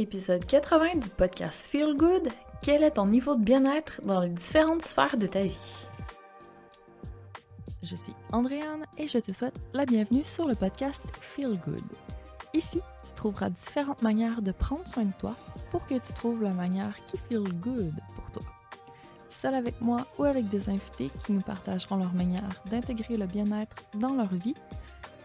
Épisode 80 du podcast Feel Good. Quel est ton niveau de bien-être dans les différentes sphères de ta vie? Je suis Andréane et je te souhaite la bienvenue sur le podcast Feel Good. Ici, tu trouveras différentes manières de prendre soin de toi pour que tu trouves la manière qui feel good pour toi. Seul avec moi ou avec des invités qui nous partageront leur manière d'intégrer le bien-être dans leur vie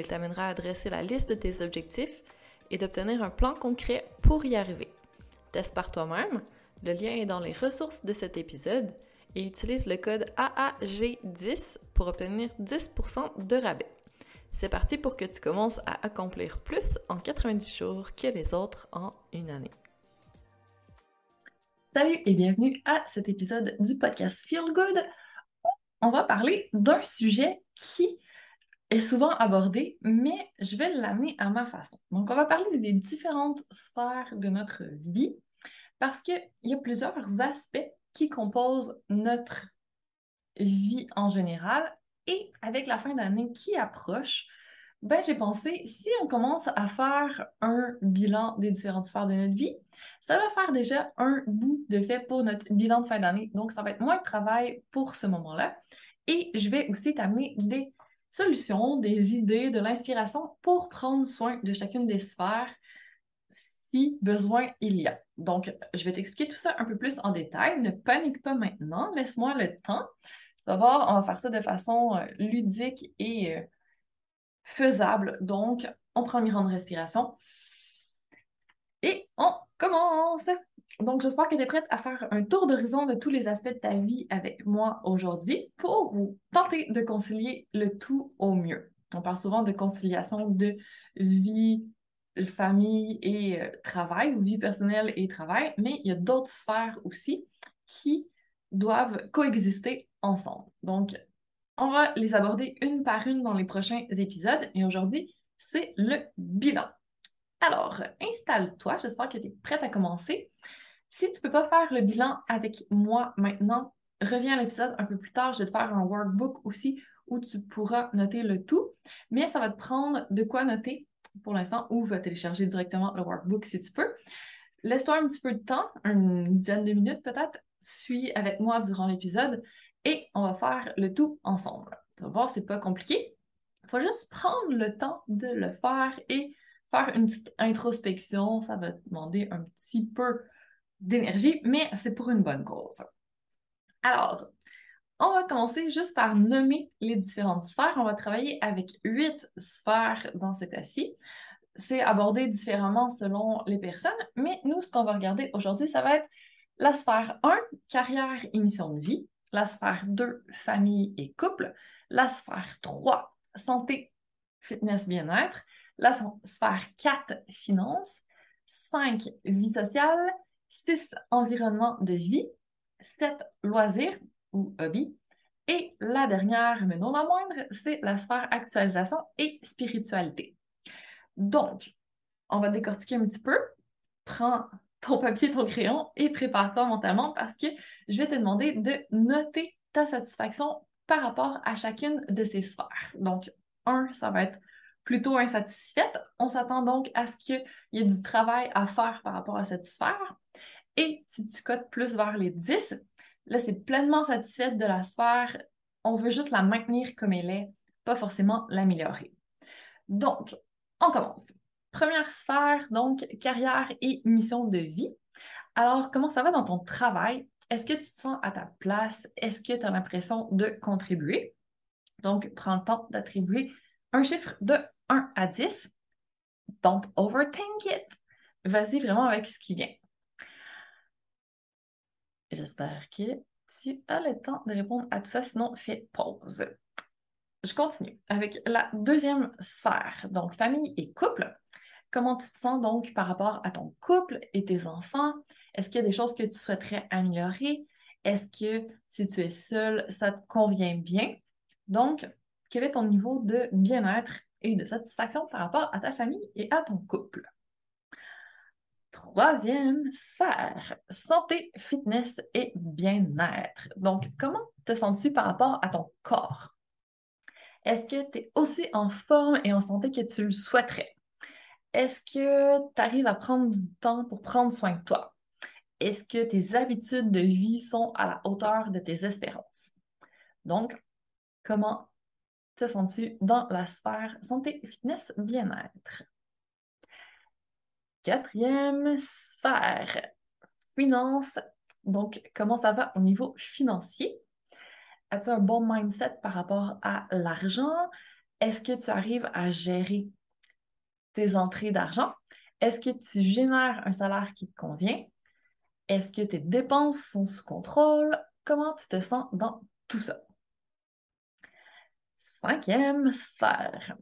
il t'amènera à dresser la liste de tes objectifs et d'obtenir un plan concret pour y arriver. Teste par toi-même. Le lien est dans les ressources de cet épisode et utilise le code AAG10 pour obtenir 10% de rabais. C'est parti pour que tu commences à accomplir plus en 90 jours que les autres en une année. Salut et bienvenue à cet épisode du podcast Feel Good. On va parler d'un sujet qui est souvent abordé, mais je vais l'amener à ma façon. Donc, on va parler des différentes sphères de notre vie parce qu'il y a plusieurs aspects qui composent notre vie en général. Et avec la fin d'année qui approche, ben, j'ai pensé, si on commence à faire un bilan des différentes sphères de notre vie, ça va faire déjà un bout de fait pour notre bilan de fin d'année. Donc, ça va être moins de travail pour ce moment-là. Et je vais aussi t'amener des solutions, des idées, de l'inspiration pour prendre soin de chacune des sphères si besoin il y a. Donc, je vais t'expliquer tout ça un peu plus en détail. Ne panique pas maintenant, laisse-moi le temps. Voir, on va faire ça de façon euh, ludique et euh, faisable. Donc, on prend une grande respiration et on commence. Donc, j'espère que tu es prête à faire un tour d'horizon de tous les aspects de ta vie avec moi aujourd'hui pour vous tenter de concilier le tout au mieux. On parle souvent de conciliation de vie, famille et euh, travail, ou vie personnelle et travail, mais il y a d'autres sphères aussi qui doivent coexister ensemble. Donc, on va les aborder une par une dans les prochains épisodes et aujourd'hui, c'est le bilan. Alors, installe-toi, j'espère que tu es prête à commencer. Si tu ne peux pas faire le bilan avec moi maintenant, reviens à l'épisode un peu plus tard. Je vais te faire un workbook aussi où tu pourras noter le tout. Mais ça va te prendre de quoi noter pour l'instant ou va télécharger directement le workbook si tu peux. Laisse-toi un petit peu de temps, une dizaine de minutes peut-être. Suis avec moi durant l'épisode et on va faire le tout ensemble. Tu vas voir, c'est pas compliqué. Il faut juste prendre le temps de le faire et une petite introspection. Ça va demander un petit peu d'énergie, mais c'est pour une bonne cause. Alors, on va commencer juste par nommer les différentes sphères. On va travailler avec huit sphères dans cet assis. C'est abordé différemment selon les personnes, mais nous, ce qu'on va regarder aujourd'hui, ça va être la sphère 1, carrière et mission de vie, la sphère 2, famille et couple, la sphère 3, santé, fitness, bien-être, la sphère 4, finances, 5, vie sociale, 6 environnements de vie, 7 loisirs ou hobbies, et la dernière, mais non la moindre, c'est la sphère actualisation et spiritualité. Donc, on va décortiquer un petit peu. Prends ton papier, ton crayon et prépare-toi mentalement parce que je vais te demander de noter ta satisfaction par rapport à chacune de ces sphères. Donc, un, ça va être plutôt insatisfaite. On s'attend donc à ce qu'il y ait du travail à faire par rapport à cette sphère. Et si tu cotes plus vers les 10, là, c'est pleinement satisfaite de la sphère. On veut juste la maintenir comme elle est, pas forcément l'améliorer. Donc, on commence. Première sphère, donc carrière et mission de vie. Alors, comment ça va dans ton travail? Est-ce que tu te sens à ta place? Est-ce que tu as l'impression de contribuer? Donc, prends le temps d'attribuer un chiffre de 1 à 10. Don't overthink it. Vas-y vraiment avec ce qui vient. J'espère que tu as le temps de répondre à tout ça, sinon fais pause. Je continue avec la deuxième sphère, donc famille et couple. Comment tu te sens donc par rapport à ton couple et tes enfants? Est-ce qu'il y a des choses que tu souhaiterais améliorer? Est-ce que si tu es seul, ça te convient bien? Donc, quel est ton niveau de bien-être de satisfaction par rapport à ta famille et à ton couple? Troisième sphère, santé, fitness et bien-être. Donc, comment te sens-tu par rapport à ton corps? Est-ce que tu es aussi en forme et en santé que tu le souhaiterais? Est-ce que tu arrives à prendre du temps pour prendre soin de toi? Est-ce que tes habitudes de vie sont à la hauteur de tes espérances? Donc, comment te sens-tu dans la sphère santé, fitness, bien-être? Quatrième sphère, finance. Donc, comment ça va au niveau financier? As-tu un bon mindset par rapport à l'argent? Est-ce que tu arrives à gérer tes entrées d'argent? Est-ce que tu génères un salaire qui te convient? Est-ce que tes dépenses sont sous contrôle? Comment tu te sens dans tout ça? Cinquième sphère,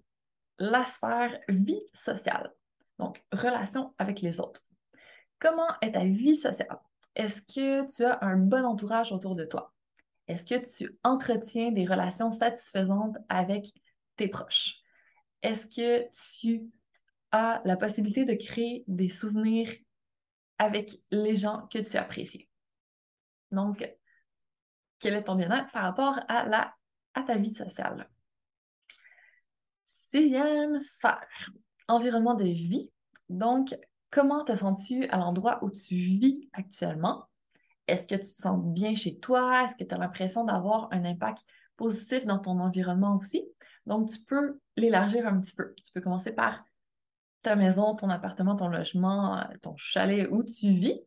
la sphère vie sociale. Donc, relation avec les autres. Comment est ta vie sociale? Est-ce que tu as un bon entourage autour de toi? Est-ce que tu entretiens des relations satisfaisantes avec tes proches? Est-ce que tu as la possibilité de créer des souvenirs avec les gens que tu apprécies? Donc, quel est ton bien-être par rapport à, la, à ta vie sociale? Sixième sphère, environnement de vie. Donc, comment te sens-tu à l'endroit où tu vis actuellement? Est-ce que tu te sens bien chez toi? Est-ce que tu as l'impression d'avoir un impact positif dans ton environnement aussi? Donc, tu peux l'élargir un petit peu. Tu peux commencer par ta maison, ton appartement, ton logement, ton chalet où tu vis.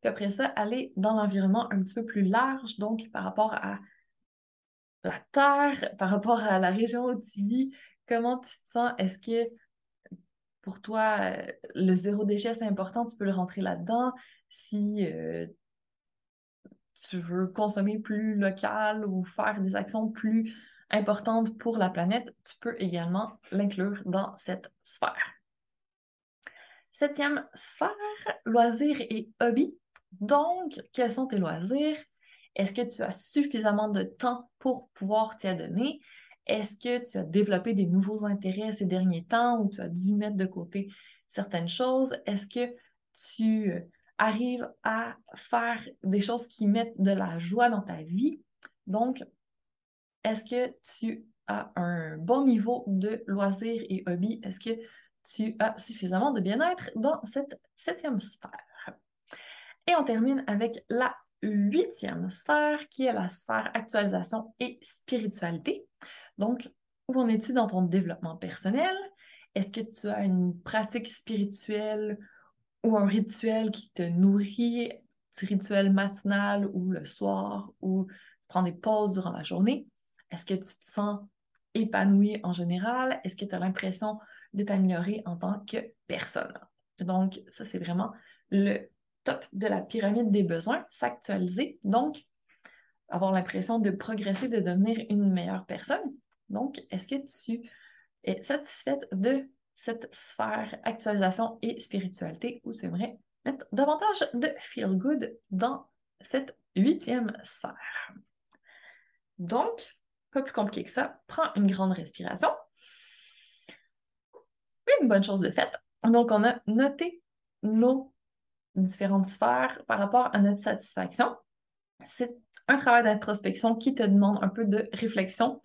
Puis après ça, aller dans l'environnement un petit peu plus large, donc par rapport à la terre, par rapport à la région où tu vis, comment tu te sens? Est-ce que pour toi, euh, le zéro déchet, c'est important, tu peux le rentrer là-dedans? Si euh, tu veux consommer plus local ou faire des actions plus importantes pour la planète, tu peux également l'inclure dans cette sphère. Septième sphère, loisirs et hobbies. Donc, quels sont tes loisirs? Est-ce que tu as suffisamment de temps pour pouvoir t'y adonner? Est-ce que tu as développé des nouveaux intérêts ces derniers temps ou tu as dû mettre de côté certaines choses? Est-ce que tu euh, arrives à faire des choses qui mettent de la joie dans ta vie? Donc, est-ce que tu as un bon niveau de loisirs et hobbies? Est-ce que tu as suffisamment de bien-être dans cette septième sphère? Et on termine avec la huitième sphère qui est la sphère actualisation et spiritualité. Donc, où en es-tu dans ton développement personnel? Est-ce que tu as une pratique spirituelle ou un rituel qui te nourrit, petit rituel matinal ou le soir ou prends des pauses durant la journée? Est-ce que tu te sens épanoui en général? Est-ce que tu as l'impression de t'améliorer en tant que personne? Donc, ça, c'est vraiment le top de la pyramide des besoins, s'actualiser. Donc, avoir l'impression de progresser, de devenir une meilleure personne. Donc, est-ce que tu es satisfaite de cette sphère actualisation et spiritualité ou tu aimerais mettre davantage de feel good dans cette huitième sphère? Donc, pas plus compliqué que ça, prends une grande respiration. Une bonne chose de faite. Donc, on a noté nos différentes sphères par rapport à notre satisfaction. C'est un travail d'introspection qui te demande un peu de réflexion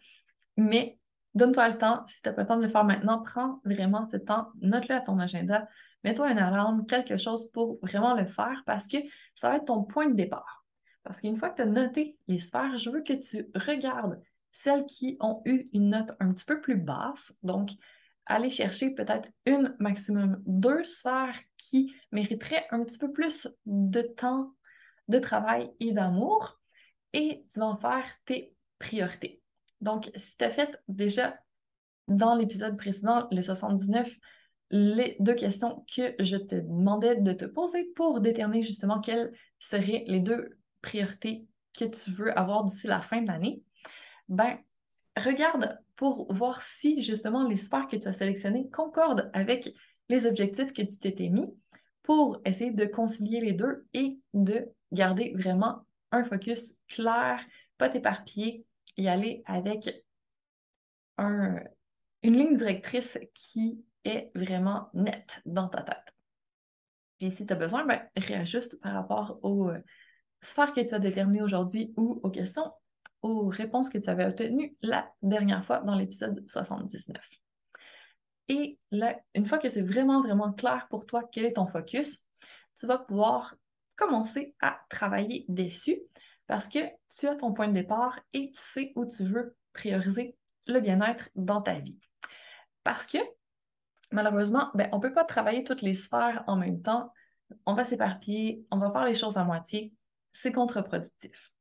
mais donne-toi le temps. Si tu n'as pas le temps de le faire maintenant, prends vraiment ce temps, note-le à ton agenda, mets-toi une alarme, quelque chose pour vraiment le faire parce que ça va être ton point de départ. Parce qu'une fois que tu as noté les sphères, je veux que tu regardes celles qui ont eu une note un petit peu plus basse. Donc, aller chercher peut-être une, maximum deux sphères qui mériteraient un petit peu plus de temps de travail et d'amour et tu vas en faire tes priorités. Donc, si tu as fait déjà dans l'épisode précédent, le 79, les deux questions que je te demandais de te poser pour déterminer justement quelles seraient les deux priorités que tu veux avoir d'ici la fin de l'année, ben, regarde pour voir si justement les sphères que tu as sélectionnées concordent avec les objectifs que tu t'étais mis pour essayer de concilier les deux et de garder vraiment un focus clair, pas t'éparpiller y aller avec un, une ligne directrice qui est vraiment nette dans ta tête. Puis si tu as besoin, ben, réajuste par rapport aux euh, sphères que tu as déterminées aujourd'hui ou aux questions, aux réponses que tu avais obtenues la dernière fois dans l'épisode 79. Et là, une fois que c'est vraiment, vraiment clair pour toi quel est ton focus, tu vas pouvoir commencer à travailler dessus parce que tu as ton point de départ et tu sais où tu veux prioriser le bien-être dans ta vie. Parce que malheureusement, ben, on ne peut pas travailler toutes les sphères en même temps. On va s'éparpiller, on va faire les choses à moitié. C'est contre-productif.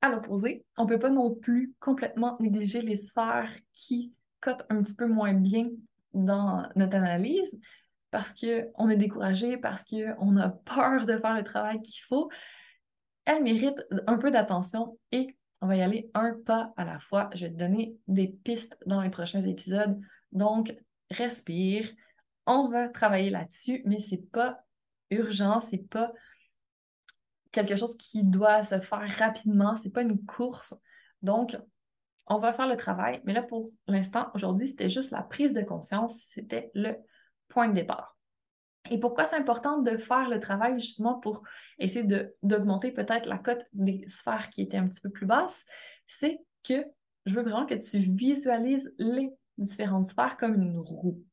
À l'opposé, on ne peut pas non plus complètement négliger les sphères qui cotent un petit peu moins bien dans notre analyse parce qu'on est découragé, parce qu'on a peur de faire le travail qu'il faut elle mérite un peu d'attention et on va y aller un pas à la fois. Je vais te donner des pistes dans les prochains épisodes. Donc, respire. On va travailler là-dessus, mais c'est pas urgent, c'est pas quelque chose qui doit se faire rapidement, c'est pas une course. Donc, on va faire le travail, mais là, pour l'instant, aujourd'hui, c'était juste la prise de conscience, c'était le point de départ. Et pourquoi c'est important de faire le travail justement pour essayer d'augmenter peut-être la cote des sphères qui étaient un petit peu plus basses, c'est que je veux vraiment que tu visualises les différentes sphères comme une roue.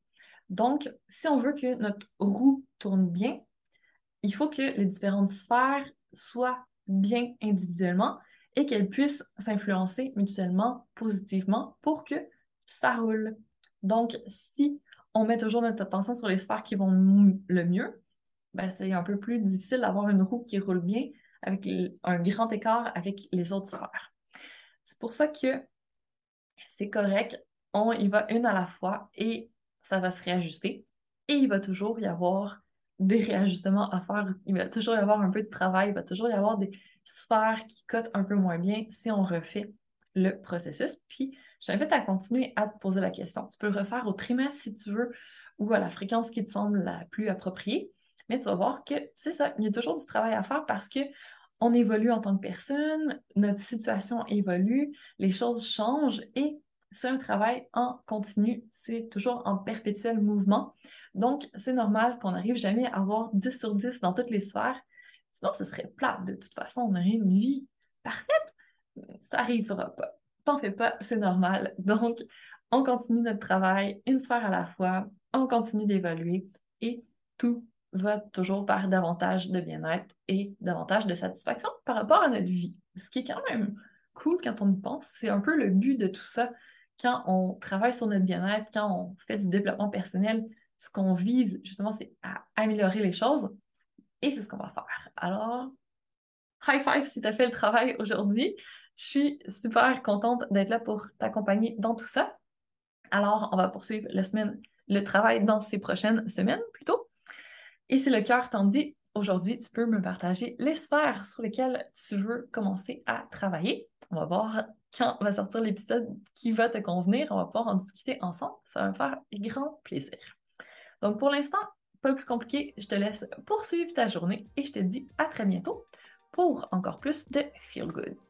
Donc, si on veut que notre roue tourne bien, il faut que les différentes sphères soient bien individuellement et qu'elles puissent s'influencer mutuellement positivement pour que ça roule. Donc, si on met toujours notre attention sur les sphères qui vont le mieux, ben, c'est un peu plus difficile d'avoir une roue qui roule bien avec un grand écart avec les autres sphères. C'est pour ça que c'est correct, on y va une à la fois et ça va se réajuster. Et il va toujours y avoir des réajustements à faire. Il va toujours y avoir un peu de travail, il va toujours y avoir des sphères qui cotent un peu moins bien si on refait le processus. Puis, je t'invite à continuer à te poser la question. Tu peux le refaire au trimestre si tu veux ou à la fréquence qui te semble la plus appropriée. Mais tu vas voir que c'est ça, il y a toujours du travail à faire parce que on évolue en tant que personne, notre situation évolue, les choses changent et c'est un travail en continu, c'est toujours en perpétuel mouvement. Donc, c'est normal qu'on n'arrive jamais à avoir 10 sur 10 dans toutes les sphères. Sinon, ce serait plat. De toute façon, on aurait une vie parfaite. Ça n'arrivera pas t'en fais pas, c'est normal. Donc, on continue notre travail une sphère à la fois, on continue d'évoluer et tout va toujours par davantage de bien-être et davantage de satisfaction par rapport à notre vie. Ce qui est quand même cool quand on y pense. C'est un peu le but de tout ça. Quand on travaille sur notre bien-être, quand on fait du développement personnel, ce qu'on vise justement, c'est à améliorer les choses. Et c'est ce qu'on va faire. Alors, high five si tu as fait le travail aujourd'hui. Je suis super contente d'être là pour t'accompagner dans tout ça. Alors, on va poursuivre la semaine, le travail dans ces prochaines semaines plutôt. Et si le cœur t'en dit, aujourd'hui, tu peux me partager les sphères sur lesquelles tu veux commencer à travailler. On va voir quand va sortir l'épisode qui va te convenir. On va pouvoir en discuter ensemble. Ça va me faire grand plaisir. Donc, pour l'instant, pas plus compliqué, je te laisse poursuivre ta journée et je te dis à très bientôt pour encore plus de Feel Good.